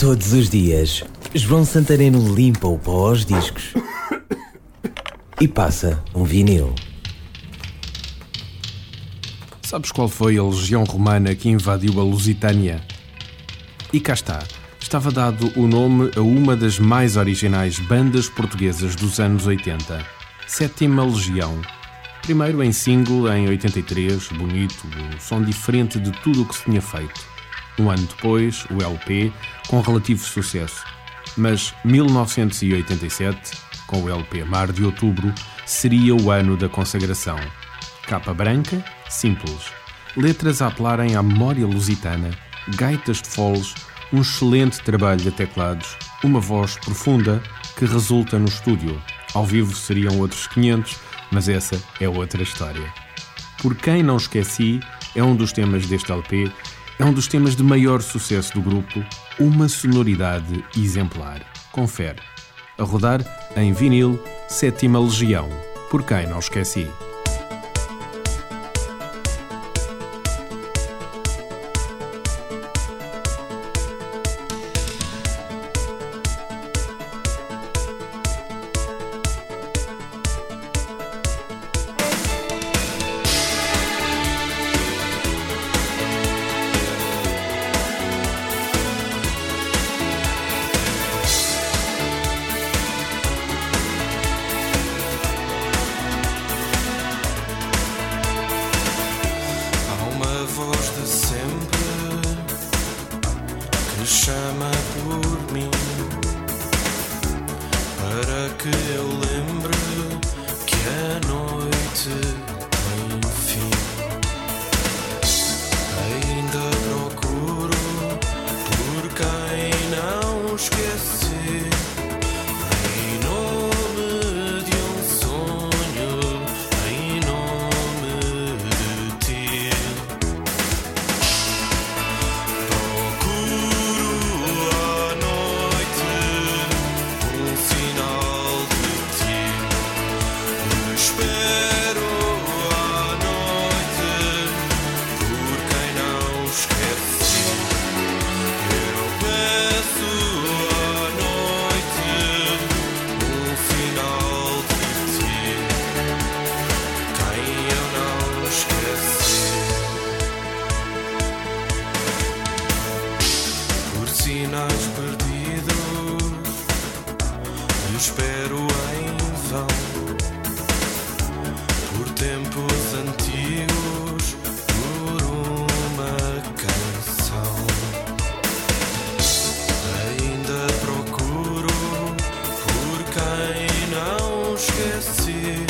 Todos os dias, João Santareno limpa o pó aos discos e passa um vinil. Sabes qual foi a legião romana que invadiu a Lusitânia? E cá está. Estava dado o nome a uma das mais originais bandas portuguesas dos anos 80, Sétima Legião. Primeiro em single em 83, bonito, o som diferente de tudo o que se tinha feito. Um ano depois, o LP, com relativo sucesso. Mas 1987, com o LP Mar de Outubro, seria o ano da consagração. Capa branca, simples. Letras a apelarem à memória lusitana, gaitas de foles, um excelente trabalho de teclados, uma voz profunda que resulta no estúdio. Ao vivo seriam outros 500, mas essa é outra história. Por Quem Não Esqueci é um dos temas deste LP, é um dos temas de maior sucesso do grupo, uma sonoridade exemplar. Confere. A rodar em vinil, Sétima Legião. Por Quem Não Esqueci. Por mim. Para que eu lembre que a noite tempos antigos, por uma canção. Ainda procuro por quem não esqueci,